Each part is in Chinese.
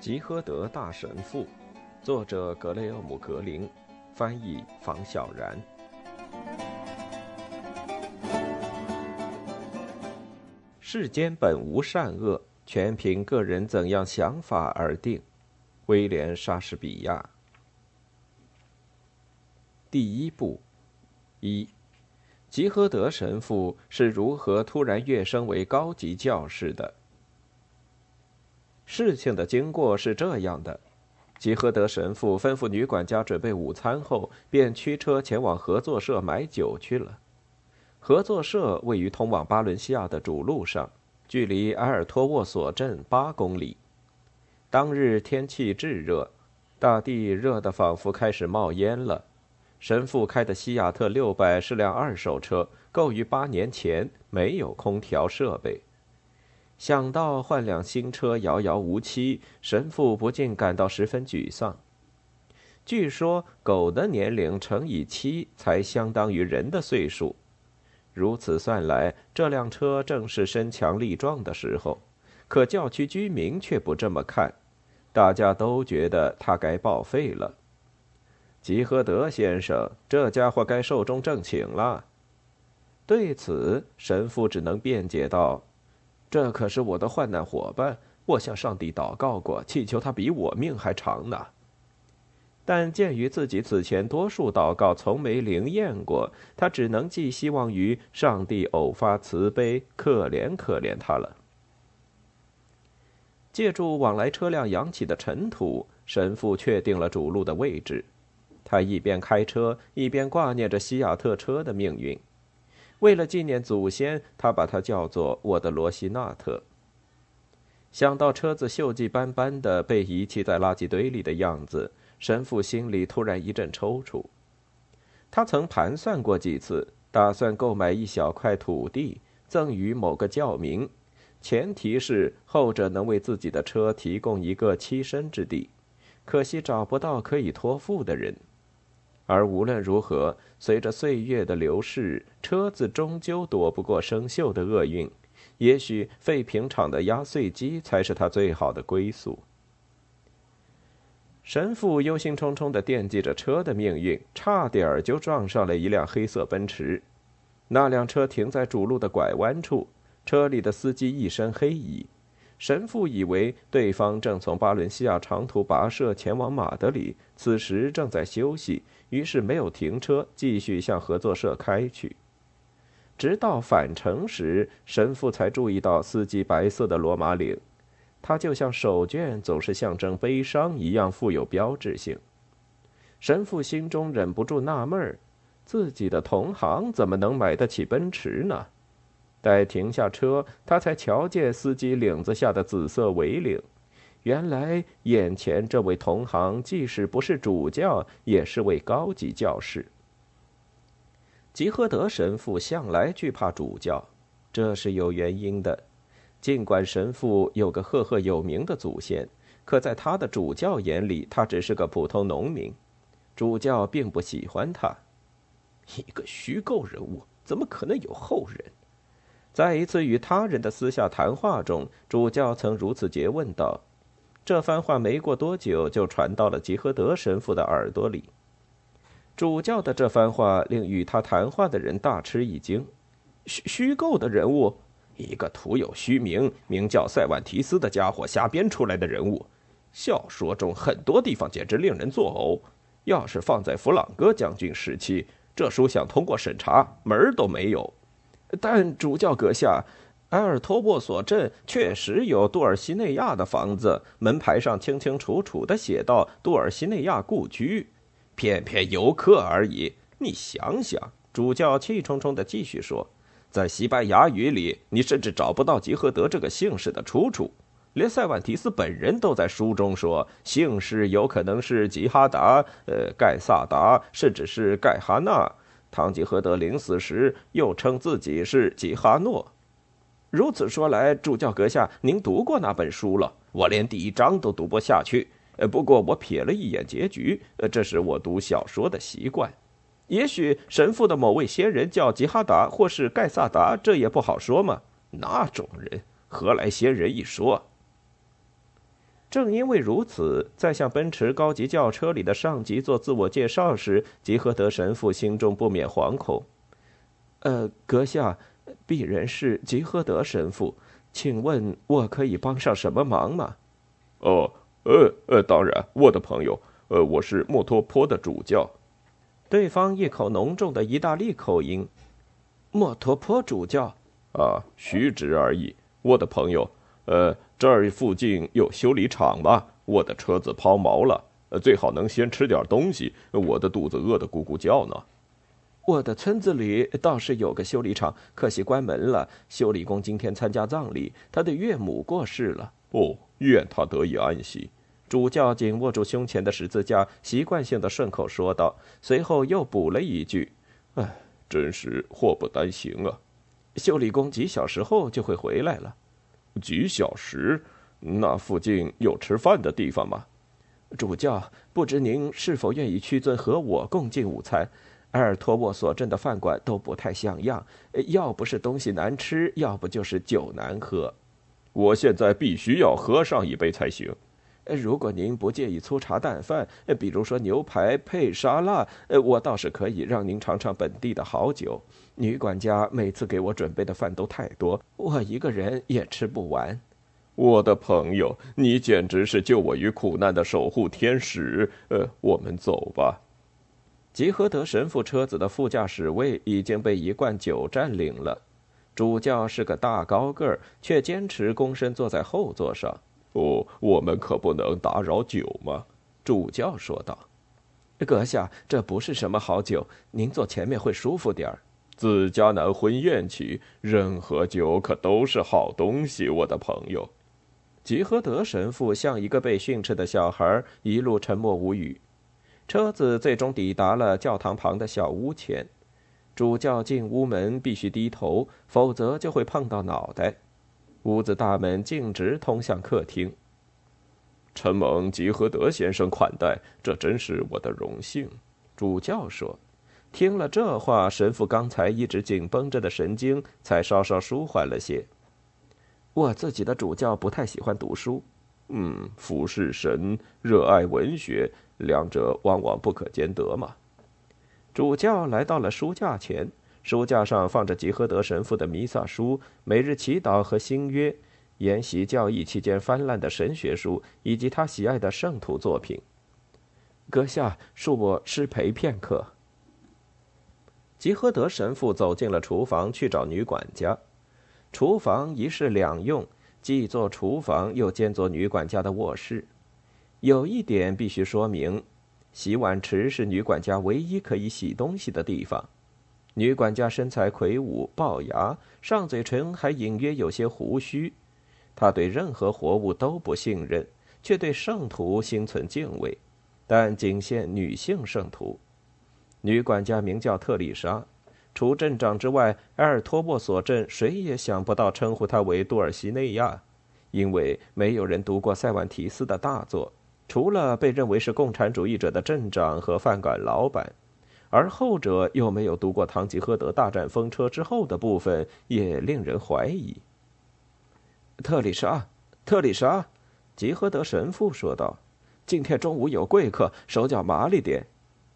吉诃德大神父，作者格雷厄姆·格林，翻译房小然。世间本无善恶，全凭个人怎样想法而定。威廉·莎士比亚。第一部，一，吉诃德神父是如何突然跃升为高级教士的？事情的经过是这样的：吉诃德神父吩咐女管家准备午餐后，便驱车前往合作社买酒去了。合作社位于通往巴伦西亚的主路上，距离埃尔托沃索镇八公里。当日天气炙热，大地热得仿佛开始冒烟了。神父开的西雅特六百是辆二手车，购于八年前，没有空调设备。想到换辆新车遥遥无期，神父不禁感到十分沮丧。据说狗的年龄乘以七才相当于人的岁数，如此算来，这辆车正是身强力壮的时候。可教区居民却不这么看，大家都觉得它该报废了。吉诃德先生，这家伙该寿终正寝了。对此，神父只能辩解道。这可是我的患难伙伴，我向上帝祷告过，祈求他比我命还长呢。但鉴于自己此前多数祷告从没灵验过，他只能寄希望于上帝偶发慈悲，可怜可怜他了。借助往来车辆扬起的尘土，神父确定了主路的位置。他一边开车，一边挂念着西雅特车的命运。为了纪念祖先，他把它叫做“我的罗西纳特”。想到车子锈迹斑斑的被遗弃在垃圾堆里的样子，神父心里突然一阵抽搐。他曾盘算过几次，打算购买一小块土地赠予某个教民，前提是后者能为自己的车提供一个栖身之地。可惜找不到可以托付的人。而无论如何，随着岁月的流逝，车子终究躲不过生锈的厄运。也许废品厂的压碎机才是他最好的归宿。神父忧心忡忡地惦记着车的命运，差点儿就撞上了一辆黑色奔驰。那辆车停在主路的拐弯处，车里的司机一身黑衣。神父以为对方正从巴伦西亚长途跋涉前往马德里，此时正在休息，于是没有停车，继续向合作社开去。直到返程时，神父才注意到司机白色的罗马领，它就像手绢总是象征悲伤一样富有标志性。神父心中忍不住纳闷儿：自己的同行怎么能买得起奔驰呢？待停下车，他才瞧见司机领子下的紫色围领。原来，眼前这位同行即使不是主教，也是位高级教士。吉诃德神父向来惧怕主教，这是有原因的。尽管神父有个赫赫有名的祖先，可在他的主教眼里，他只是个普通农民。主教并不喜欢他，一个虚构人物，怎么可能有后人？在一次与他人的私下谈话中，主教曾如此诘问道：“这番话没过多久就传到了吉诃德神父的耳朵里。”主教的这番话令与他谈话的人大吃一惊：“虚虚构的人物，一个徒有虚名、名叫塞万提斯的家伙瞎编出来的人物。小说中很多地方简直令人作呕。要是放在弗朗哥将军时期，这书想通过审查门儿都没有。”但主教阁下，埃尔托沃索镇确实有杜尔西内亚的房子，门牌上清清楚楚的写道“杜尔西内亚故居”，偏偏游客而已。你想想，主教气冲冲的继续说，在西班牙语里，你甚至找不到吉赫德这个姓氏的出处，连塞万提斯本人都在书中说，姓氏有可能是吉哈达、呃盖萨达，甚至是盖哈纳。唐吉诃德临死时又称自己是吉哈诺。如此说来，主教阁下，您读过那本书了？我连第一章都读不下去。呃，不过我瞥了一眼结局，呃，这是我读小说的习惯。也许神父的某位先人叫吉哈达，或是盖萨达，这也不好说嘛。那种人何来先人一说？正因为如此，在向奔驰高级轿车里的上级做自我介绍时，吉和德神父心中不免惶恐。呃，阁下，鄙人是吉和德神父，请问我可以帮上什么忙吗？哦，呃呃，当然，我的朋友，呃，我是莫托坡的主教。对方一口浓重的意大利口音。莫托坡主教。啊，虚职而已，我的朋友。呃，这儿附近有修理厂吗？我的车子抛锚了，最好能先吃点东西，我的肚子饿得咕咕叫呢。我的村子里倒是有个修理厂，可惜关门了。修理工今天参加葬礼，他的岳母过世了。哦，愿他得以安息。主教紧握住胸前的十字架，习惯性的顺口说道，随后又补了一句：“唉，真是祸不单行啊。”修理工几小时后就会回来了。几小时？那附近有吃饭的地方吗？主教，不知您是否愿意屈尊和我共进午餐？埃尔托沃索镇的饭馆都不太像样，要不是东西难吃，要不就是酒难喝。我现在必须要喝上一杯才行。如果您不介意粗茶淡饭，比如说牛排配沙拉，我倒是可以让您尝尝本地的好酒。女管家每次给我准备的饭都太多，我一个人也吃不完。我的朋友，你简直是救我于苦难的守护天使。呃，我们走吧。吉和德神父车子的副驾驶位已经被一罐酒占领了。主教是个大高个儿，却坚持躬身坐在后座上。哦，我们可不能打扰酒嘛。”主教说道。“阁下，这不是什么好酒，您坐前面会舒服点儿。”自迦南婚宴起，任何酒可都是好东西，我的朋友。吉和德神父像一个被训斥的小孩，一路沉默无语。车子最终抵达了教堂旁的小屋前。主教进屋门必须低头，否则就会碰到脑袋。屋子大门径直通向客厅。承蒙吉和德先生款待，这真是我的荣幸。主教说。听了这话，神父刚才一直紧绷着的神经才稍稍舒缓了些。我自己的主教不太喜欢读书。嗯，服侍神，热爱文学，两者往往不可兼得嘛。主教来到了书架前。书架上放着吉和德神父的弥撒书、每日祈祷和新约、研习教义期间翻烂的神学书，以及他喜爱的圣徒作品。阁下恕我失陪片刻。吉和德神父走进了厨房去找女管家。厨房一室两用，既做厨房又兼做女管家的卧室。有一点必须说明：洗碗池是女管家唯一可以洗东西的地方。女管家身材魁梧，龅牙，上嘴唇还隐约有些胡须。她对任何活物都不信任，却对圣徒心存敬畏，但仅限女性圣徒。女管家名叫特丽莎，除镇长之外，埃尔托沃索镇谁也想不到称呼她为杜尔西内亚，因为没有人读过塞万提斯的大作，除了被认为是共产主义者的镇长和饭馆老板。而后者又没有读过《堂吉诃德大战风车》之后的部分，也令人怀疑。特里莎，特里莎，吉诃德神父说道：“今天中午有贵客，手脚麻利点，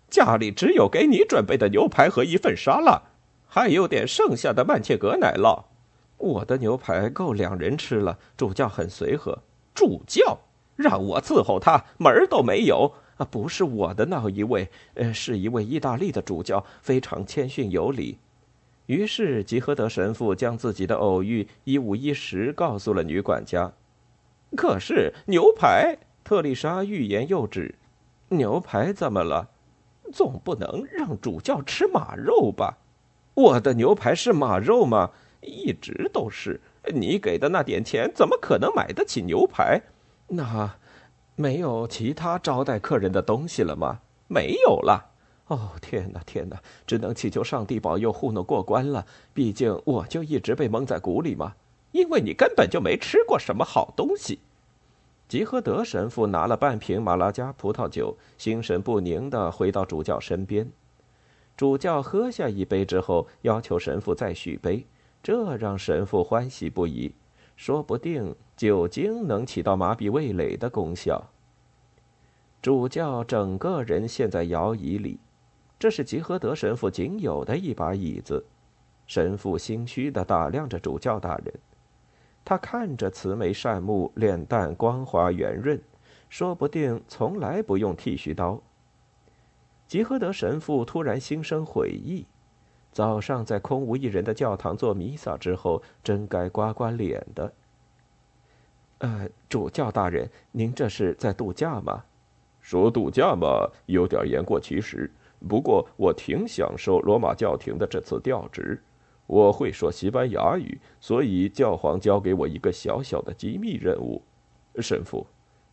家里只有给你准备的牛排和一份沙拉，还有点剩下的曼切格奶酪。我的牛排够两人吃了。主教很随和，主教让我伺候他，门儿都没有。”啊，不是我的那一位，呃，是一位意大利的主教，非常谦逊有礼。于是吉和德神父将自己的偶遇一五一十告诉了女管家。可是牛排，特丽莎欲言又止。牛排怎么了？总不能让主教吃马肉吧？我的牛排是马肉吗？一直都是。你给的那点钱怎么可能买得起牛排？那。没有其他招待客人的东西了吗？没有了。哦，天哪，天哪！只能祈求上帝保佑糊弄过关了。毕竟我就一直被蒙在鼓里嘛。因为你根本就没吃过什么好东西。吉和德神父拿了半瓶马拉加葡萄酒，心神不宁地回到主教身边。主教喝下一杯之后，要求神父再续杯，这让神父欢喜不已。说不定酒精能起到麻痹味蕾的功效。主教整个人陷在摇椅里，这是吉和德神父仅有的一把椅子。神父心虚地打量着主教大人，他看着慈眉善目、脸蛋光滑圆润，说不定从来不用剃须刀。吉和德神父突然心生悔意，早上在空无一人的教堂做弥撒之后，真该刮刮脸的。呃，主教大人，您这是在度假吗？说度假嘛，有点言过其实。不过我挺享受罗马教廷的这次调职。我会说西班牙语，所以教皇交给我一个小小的机密任务。神父，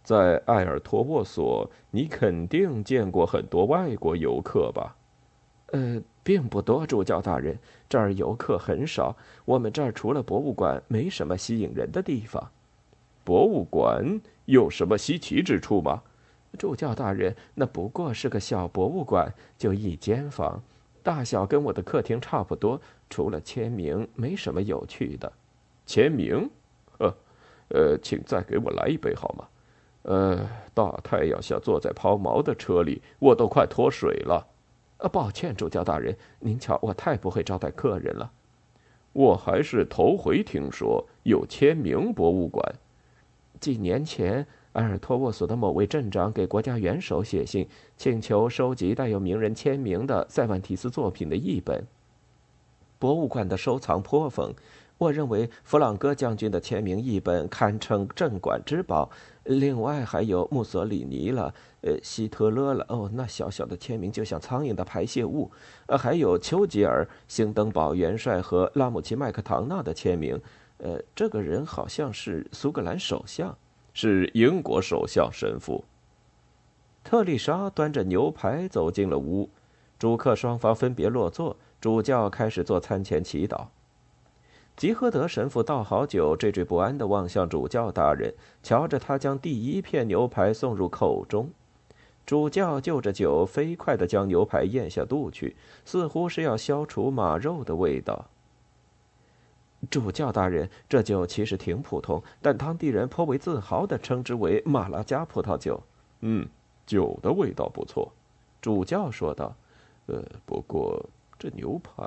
在埃尔托沃索，你肯定见过很多外国游客吧？呃，并不多，主教大人，这儿游客很少。我们这儿除了博物馆，没什么吸引人的地方。博物馆有什么稀奇之处吗？主教大人，那不过是个小博物馆，就一间房，大小跟我的客厅差不多。除了签名，没什么有趣的。签名？呃，呃，请再给我来一杯好吗？呃，大太阳下坐在抛锚的车里，我都快脱水了。呃，抱歉，主教大人，您瞧，我太不会招待客人了。我还是头回听说有签名博物馆。几年前。埃尔托沃索的某位镇长给国家元首写信，请求收集带有名人签名的塞万提斯作品的译本。博物馆的收藏颇丰，我认为弗朗哥将军的签名译本堪称镇馆之宝。另外还有墨索里尼了，呃，希特勒了。哦，那小小的签名就像苍蝇的排泄物。呃，还有丘吉尔、兴登堡元帅和拉姆齐麦克唐纳的签名。呃，这个人好像是苏格兰首相。是英国首相神父。特丽莎端着牛排走进了屋，主客双方分别落座，主教开始做餐前祈祷。吉诃德神父倒好酒，惴惴不安地望向主教大人，瞧着他将第一片牛排送入口中。主教就着酒，飞快地将牛排咽下肚去，似乎是要消除马肉的味道。主教大人，这酒其实挺普通，但当地人颇为自豪地称之为马拉加葡萄酒。嗯，酒的味道不错，主教说道。呃，不过这牛排，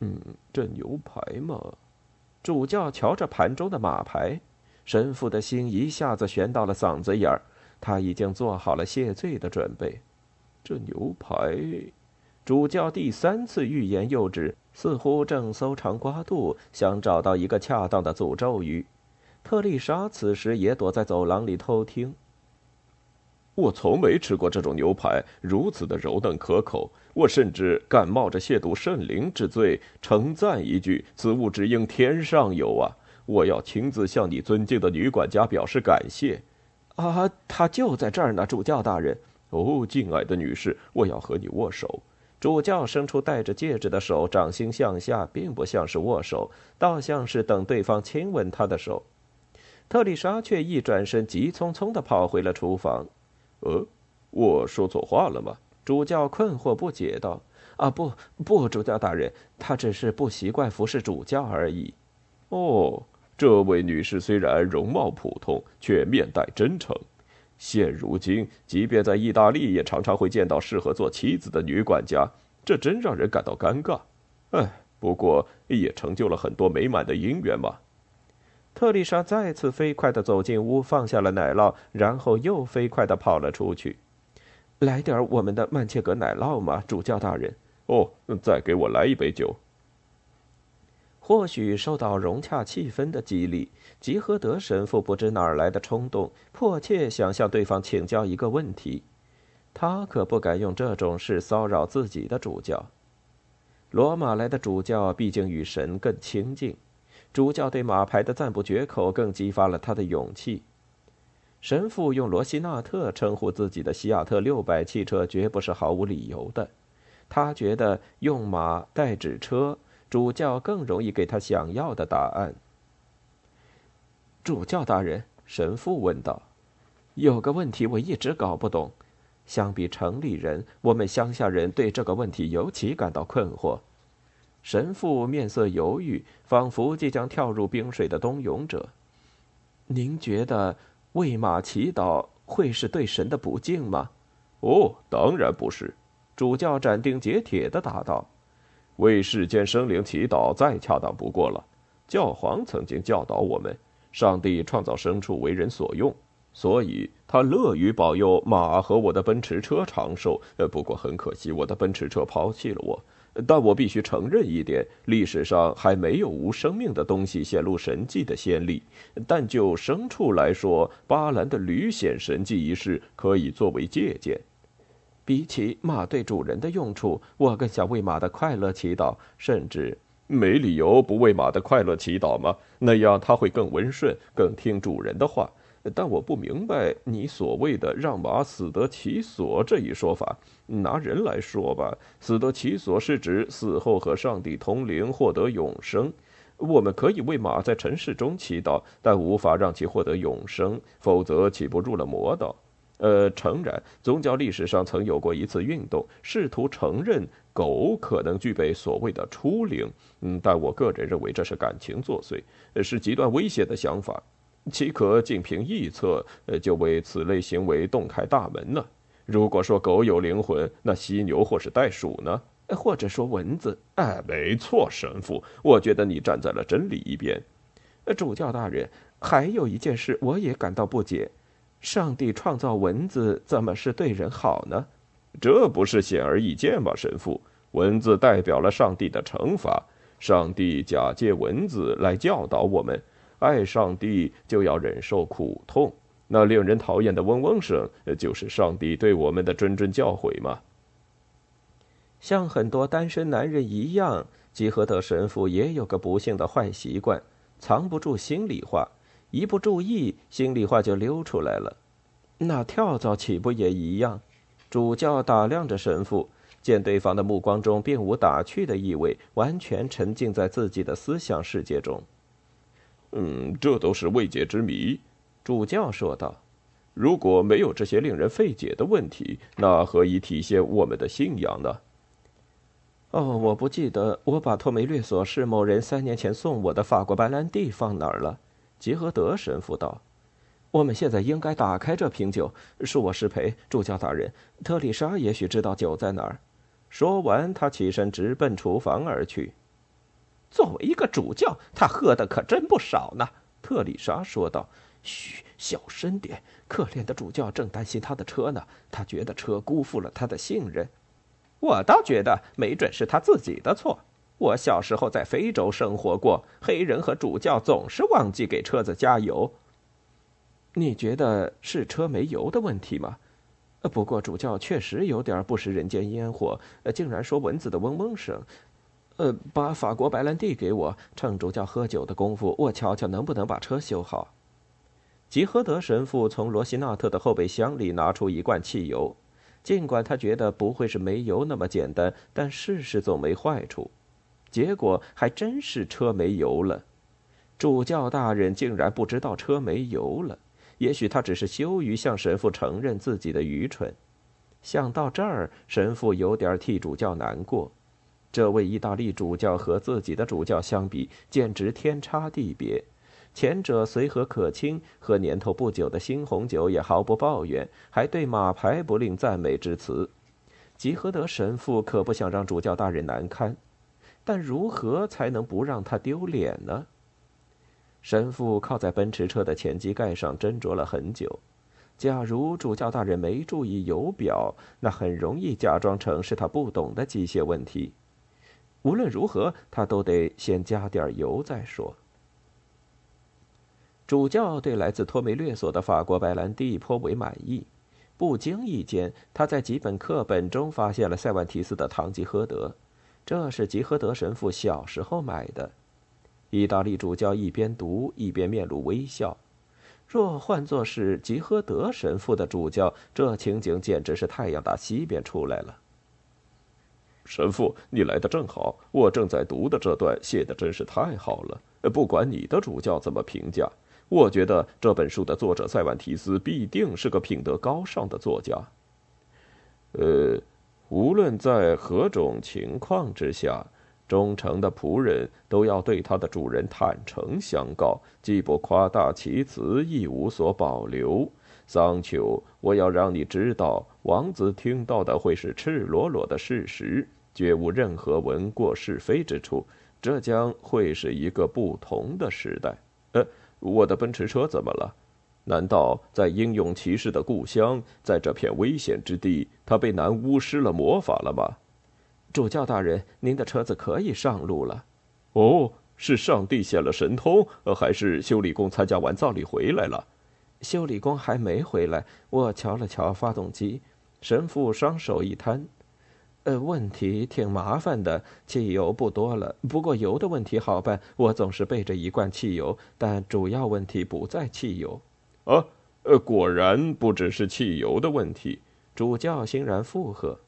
嗯，这牛排嘛……主教瞧着盘中的马排，神父的心一下子悬到了嗓子眼儿。他已经做好了谢罪的准备。这牛排，主教第三次欲言又止。似乎正搜肠刮肚，想找到一个恰当的诅咒语。特丽莎此时也躲在走廊里偷听。我从没吃过这种牛排，如此的柔嫩可口。我甚至敢冒着亵渎圣灵之罪，称赞一句：“此物只应天上有啊！”我要亲自向你尊敬的女管家表示感谢。啊，她就在这儿呢，主教大人。哦，敬爱的女士，我要和你握手。主教伸出戴着戒指的手，掌心向下，并不像是握手，倒像是等对方亲吻他的手。特丽莎却一转身，急匆匆地跑回了厨房。呃，我说错话了吗？主教困惑不解道。啊，不不，主教大人，他只是不习惯服侍主教而已。哦，这位女士虽然容貌普通，却面带真诚。现如今，即便在意大利，也常常会见到适合做妻子的女管家，这真让人感到尴尬。哎，不过也成就了很多美满的姻缘嘛。特丽莎再次飞快地走进屋，放下了奶酪，然后又飞快地跑了出去。来点我们的曼切格奶酪吗，主教大人？哦，再给我来一杯酒。或许受到融洽气氛的激励，吉和德神父不知哪儿来的冲动，迫切想向对方请教一个问题。他可不敢用这种事骚扰自己的主教。罗马来的主教毕竟与神更亲近，主教对马牌的赞不绝口，更激发了他的勇气。神父用罗西纳特称呼自己的西亚特六百汽车，绝不是毫无理由的。他觉得用马代指车。主教更容易给他想要的答案。主教大人，神父问道：“有个问题我一直搞不懂。相比城里人，我们乡下人对这个问题尤其感到困惑。神父面色犹豫，仿佛即将跳入冰水的冬泳者。您觉得为马祈祷会是对神的不敬吗？哦，当然不是。主教斩钉截铁地答道：“为世间生灵祈祷再恰当不过了。教皇曾经教导我们，上帝创造牲畜为人所用。”所以，他乐于保佑马和我的奔驰车长寿。呃，不过很可惜，我的奔驰车抛弃了我。但我必须承认一点：历史上还没有无生命的东西显露神迹的先例。但就牲畜来说，巴兰的驴显神迹一事可以作为借鉴。比起马对主人的用处，我更想为马的快乐祈祷。甚至，没理由不为马的快乐祈祷吗？那样它会更温顺，更听主人的话。但我不明白你所谓的“让马死得其所”这一说法。拿人来说吧，死得其所是指死后和上帝同灵，获得永生。我们可以为马在尘世中祈祷，但无法让其获得永生，否则岂不入了魔道？呃，诚然，宗教历史上曾有过一次运动，试图承认狗可能具备所谓的初灵。嗯，但我个人认为这是感情作祟，是极端危险的想法。岂可仅凭臆测，呃，就为此类行为洞开大门呢？如果说狗有灵魂，那犀牛或是袋鼠呢？或者说蚊子？哎，没错，神父，我觉得你站在了真理一边。主教大人，还有一件事我也感到不解：上帝创造蚊子，怎么是对人好呢？这不是显而易见吗，神父？蚊子代表了上帝的惩罚，上帝假借蚊子来教导我们。爱上帝就要忍受苦痛，那令人讨厌的嗡嗡声，就是上帝对我们的谆谆教诲吗？像很多单身男人一样，吉和德神父也有个不幸的坏习惯，藏不住心里话，一不注意，心里话就溜出来了。那跳蚤岂不也一样？主教打量着神父，见对方的目光中并无打趣的意味，完全沉浸在自己的思想世界中。嗯，这都是未解之谜，主教说道。如果没有这些令人费解的问题，那何以体现我们的信仰呢？哦，我不记得我把托梅略索是某人三年前送我的法国白兰地放哪儿了。吉和德神父道：“我们现在应该打开这瓶酒，恕我失陪，主教大人。特丽莎也许知道酒在哪儿。”说完，他起身直奔厨房而去。作为一个主教，他喝的可真不少呢。”特丽莎说道。“嘘，小声点。可怜的主教正担心他的车呢，他觉得车辜负了他的信任。我倒觉得没准是他自己的错。我小时候在非洲生活过，黑人和主教总是忘记给车子加油。你觉得是车没油的问题吗？不过主教确实有点不食人间烟火，竟然说蚊子的嗡嗡声。”呃，把法国白兰地给我，趁主教喝酒的功夫，我瞧瞧能不能把车修好。吉和德神父从罗西纳特的后备箱里拿出一罐汽油，尽管他觉得不会是煤油那么简单，但试试总没坏处。结果还真是车没油了。主教大人竟然不知道车没油了，也许他只是羞于向神父承认自己的愚蠢。想到这儿，神父有点替主教难过。这位意大利主教和自己的主教相比，简直天差地别。前者随和可亲，喝年头不久的新红酒也毫不抱怨，还对马牌不吝赞美之词。吉和德神父可不想让主教大人难堪，但如何才能不让他丢脸呢？神父靠在奔驰车的前机盖上斟酌了很久。假如主教大人没注意油表，那很容易假装成是他不懂的机械问题。无论如何，他都得先加点油再说。主教对来自托梅略索的法国白兰地颇为满意，不经意间，他在几本课本中发现了塞万提斯的《堂吉诃德》，这是吉诃德神父小时候买的。意大利主教一边读一边面露微笑。若换作是吉诃德神父的主教，这情景简直是太阳打西边出来了。神父，你来的正好，我正在读的这段写的真是太好了。不管你的主教怎么评价，我觉得这本书的作者塞万提斯必定是个品德高尚的作家。呃，无论在何种情况之下，忠诚的仆人都要对他的主人坦诚相告，既不夸大其词，亦无所保留。桑丘，我要让你知道，王子听到的会是赤裸裸的事实，绝无任何闻过是非之处。这将会是一个不同的时代。呃，我的奔驰车怎么了？难道在英勇骑士的故乡，在这片危险之地，他被男巫施了魔法了吗？主教大人，您的车子可以上路了。哦，是上帝显了神通，还是修理工参加完葬礼回来了？修理工还没回来。我瞧了瞧发动机，神父双手一摊，呃，问题挺麻烦的，汽油不多了。不过油的问题好办，我总是备着一罐汽油。但主要问题不在汽油。啊，呃，果然不只是汽油的问题。主教欣然附和。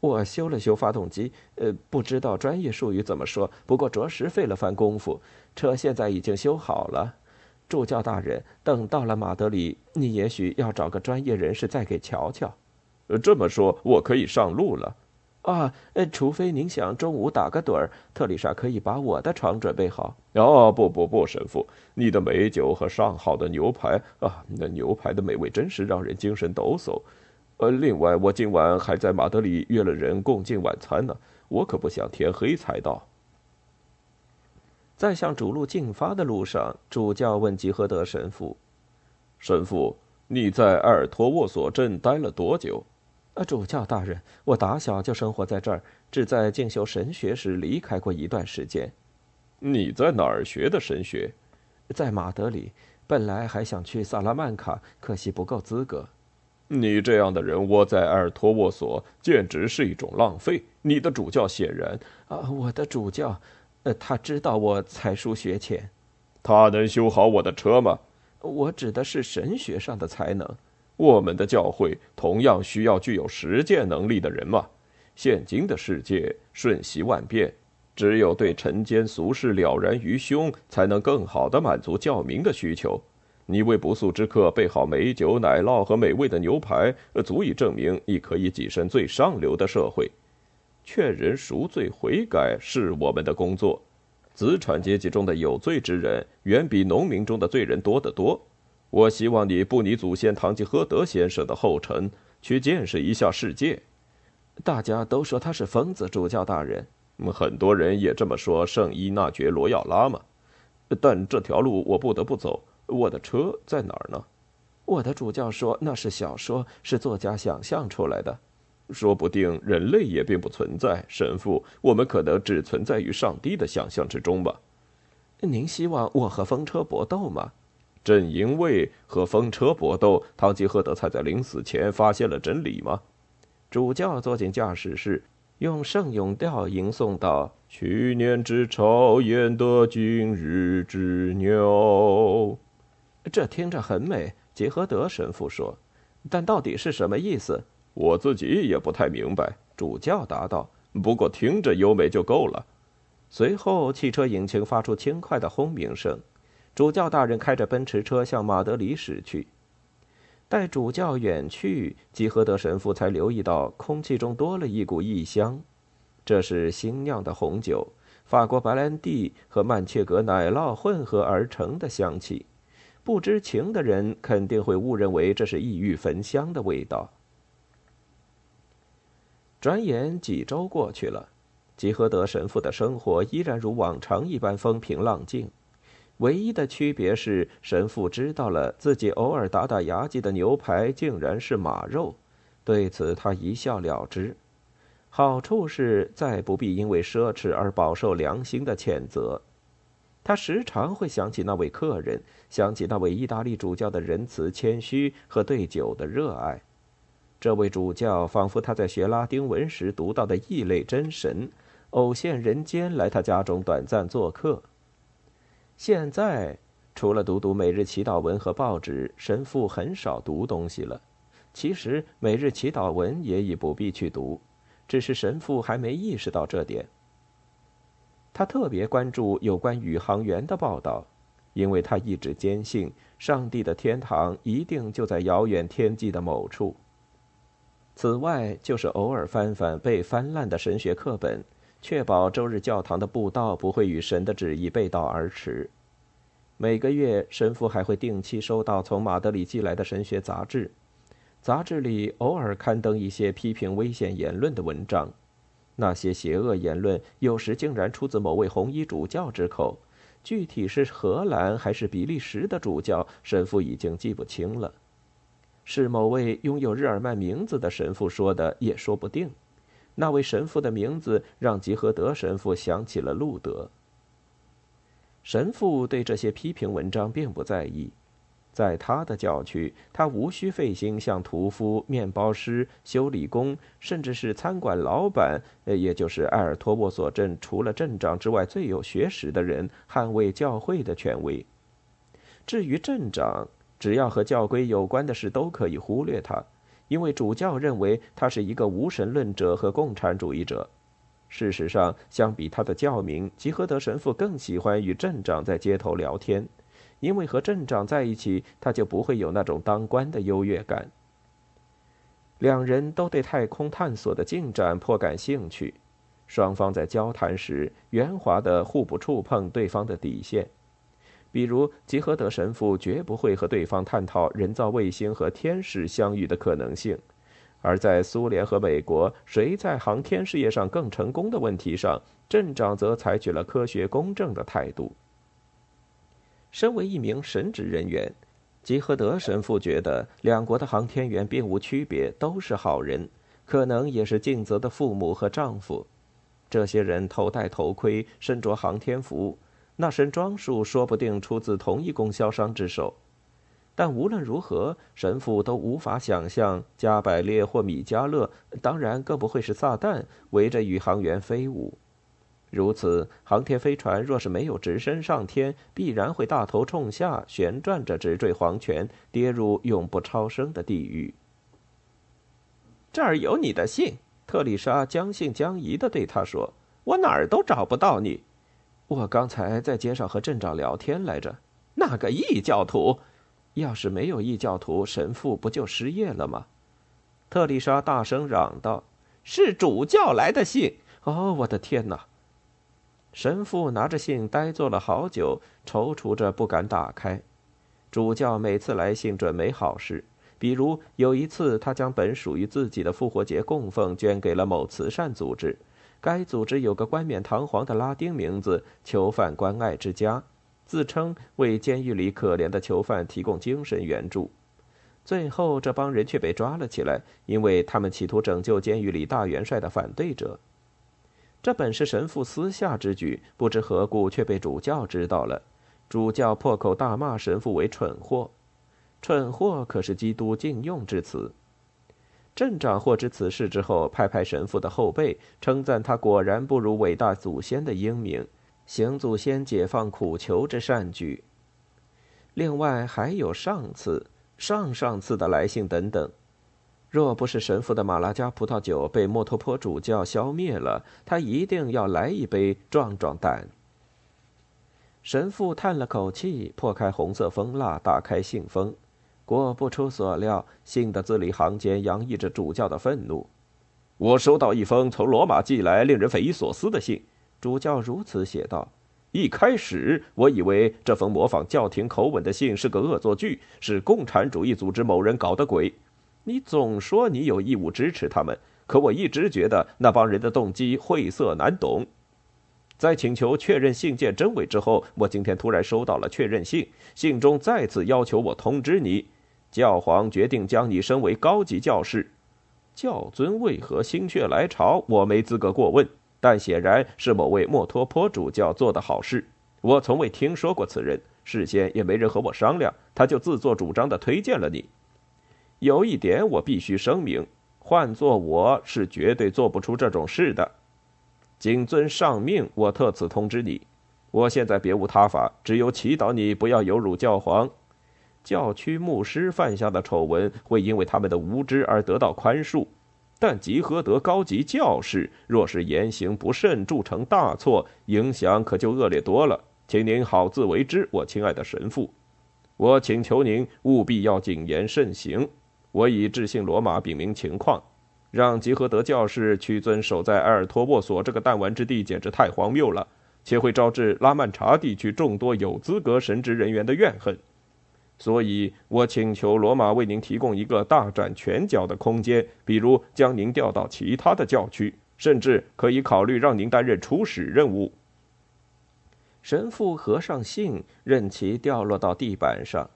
我修了修发动机，呃，不知道专业术语怎么说，不过着实费了番功夫。车现在已经修好了。助教大人，等到了马德里，你也许要找个专业人士再给瞧瞧。呃，这么说，我可以上路了。啊，呃，除非您想中午打个盹儿，特丽莎可以把我的床准备好。哦，不不不，神父，你的美酒和上好的牛排啊，那牛排的美味真是让人精神抖擞。呃，另外，我今晚还在马德里约了人共进晚餐呢，我可不想天黑才到。在向主路进发的路上，主教问吉和德神父：“神父，你在埃尔托沃索镇待了多久？”“呃，主教大人，我打小就生活在这儿，只在进修神学时离开过一段时间。”“你在哪儿学的神学？”“在马德里。本来还想去萨拉曼卡，可惜不够资格。”你这样的人窝在埃尔托沃索，简直是一种浪费。你的主教显然啊，我的主教，呃，他知道我才疏学浅。他能修好我的车吗？我指的是神学上的才能。我们的教会同样需要具有实践能力的人嘛。现今的世界瞬息万变，只有对尘间俗事了然于胸，才能更好的满足教民的需求。你为不速之客备好美酒、奶酪和美味的牛排，足以证明你可以跻身最上流的社会。劝人赎罪悔改是我们的工作。资产阶级中的有罪之人远比农民中的罪人多得多。我希望你步你祖先堂吉诃德先生的后尘，去见识一下世界。大家都说他是疯子，主教大人。很多人也这么说圣伊纳爵罗耀拉嘛。但这条路我不得不走。我的车在哪儿呢？我的主教说那是小说，是作家想象出来的。说不定人类也并不存在，神父，我们可能只存在于上帝的想象之中吧。您希望我和风车搏斗吗？正因为和风车搏斗，堂吉诃德才在临死前发现了真理吗？主教坐进驾驶室，用圣咏调吟诵道：“去年之朝焉得今日之鸟。”这听着很美，杰和德神父说，但到底是什么意思？我自己也不太明白。主教答道：“不过听着优美就够了。”随后，汽车引擎发出轻快的轰鸣声。主教大人开着奔驰车向马德里驶去。待主教远去，吉和德神父才留意到空气中多了一股异香，这是新酿的红酒，法国白兰地和曼切格奶酪混合而成的香气。不知情的人肯定会误认为这是异域焚香的味道。转眼几周过去了，吉和德神父的生活依然如往常一般风平浪静，唯一的区别是神父知道了自己偶尔打打牙祭的牛排竟然是马肉，对此他一笑了之。好处是再不必因为奢侈而饱受良心的谴责。他时常会想起那位客人，想起那位意大利主教的仁慈、谦虚和对酒的热爱。这位主教仿佛他在学拉丁文时读到的异类真神，偶现人间来他家中短暂做客。现在，除了读读每日祈祷文和报纸，神父很少读东西了。其实，每日祈祷文也已不必去读，只是神父还没意识到这点。他特别关注有关宇航员的报道，因为他一直坚信上帝的天堂一定就在遥远天际的某处。此外，就是偶尔翻翻被翻烂的神学课本，确保周日教堂的布道不会与神的旨意背道而驰。每个月，神父还会定期收到从马德里寄来的神学杂志，杂志里偶尔刊登一些批评危险言论的文章。那些邪恶言论有时竟然出自某位红衣主教之口，具体是荷兰还是比利时的主教，神父已经记不清了。是某位拥有日耳曼名字的神父说的，也说不定。那位神父的名字让吉和德神父想起了路德。神父对这些批评文章并不在意，在他的教区，他无需费心向屠夫、面包师、修理工，甚至是餐馆老板，呃，也就是埃尔托沃索镇除了镇长之外最有学识的人，捍卫教会的权威。至于镇长，只要和教规有关的事都可以忽略他。因为主教认为他是一个无神论者和共产主义者。事实上，相比他的教名，吉和德神父更喜欢与镇长在街头聊天，因为和镇长在一起，他就不会有那种当官的优越感。两人都对太空探索的进展颇感兴趣，双方在交谈时圆滑的互不触碰对方的底线。比如，吉和德神父绝不会和对方探讨人造卫星和天使相遇的可能性，而在苏联和美国谁在航天事业上更成功的问题上，镇长则采取了科学公正的态度。身为一名神职人员，吉和德神父觉得两国的航天员并无区别，都是好人，可能也是尽责的父母和丈夫。这些人头戴头盔，身着航天服。那身装束说不定出自同一供销商之手，但无论如何，神父都无法想象加百列或米迦勒，当然更不会是撒旦围着宇航员飞舞。如此，航天飞船若是没有直升上天，必然会大头冲下，旋转着直坠黄泉，跌入永不超生的地狱。这儿有你的信，特丽莎将信将疑地对他说：“我哪儿都找不到你。”我刚才在街上和镇长聊天来着。那个异教徒，要是没有异教徒，神父不就失业了吗？特丽莎大声嚷道：“是主教来的信！哦，我的天哪！”神父拿着信呆坐了好久，踌躇着不敢打开。主教每次来信准没好事，比如有一次，他将本属于自己的复活节供奉捐给了某慈善组织。该组织有个冠冕堂皇的拉丁名字“囚犯关爱之家”，自称为监狱里可怜的囚犯提供精神援助。最后，这帮人却被抓了起来，因为他们企图拯救监狱里大元帅的反对者。这本是神父私下之举，不知何故却被主教知道了。主教破口大骂神父为“蠢货”，“蠢货”可是基督禁用之词。镇长获知此事之后，拍拍神父的后背，称赞他果然不如伟大祖先的英明，行祖先解放苦囚之善举。另外还有上次、上上次的来信等等。若不是神父的马拉加葡萄酒被莫托坡主教消灭了，他一定要来一杯壮壮胆。神父叹了口气，破开红色封蜡，打开信封。果不出所料，信的字里行间洋溢着主教的愤怒。我收到一封从罗马寄来、令人匪夷所思的信。主教如此写道：“一开始，我以为这封模仿教廷口吻的信是个恶作剧，是共产主义组织某人搞的鬼。你总说你有义务支持他们，可我一直觉得那帮人的动机晦涩难懂。在请求确认信件真伪之后，我今天突然收到了确认信，信中再次要求我通知你。”教皇决定将你升为高级教士，教尊为何心血来潮，我没资格过问。但显然是某位墨托坡主教做的好事。我从未听说过此人，事先也没人和我商量，他就自作主张的推荐了你。有一点我必须声明，换做我是绝对做不出这种事的。谨遵上命，我特此通知你。我现在别无他法，只有祈祷你不要有辱教皇。教区牧师犯下的丑闻会因为他们的无知而得到宽恕，但吉和德高级教士若是言行不慎铸成大错，影响可就恶劣多了。请您好自为之，我亲爱的神父。我请求您务必要谨言慎行。我已致信罗马禀明情况。让吉和德教士屈尊守在埃尔托沃索这个弹丸之地，简直太荒谬了，且会招致拉曼查地区众多有资格神职人员的怨恨。所以我请求罗马为您提供一个大展拳脚的空间，比如将您调到其他的教区，甚至可以考虑让您担任出使任务。神父合上信，任其掉落到地板上。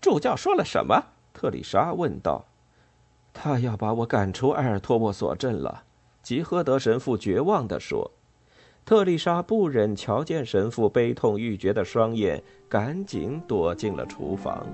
助教说了什么？特丽莎问道。他要把我赶出埃尔托沃索镇了，吉诃德神父绝望地说。特丽莎不忍瞧见神父悲痛欲绝的双眼，赶紧躲进了厨房。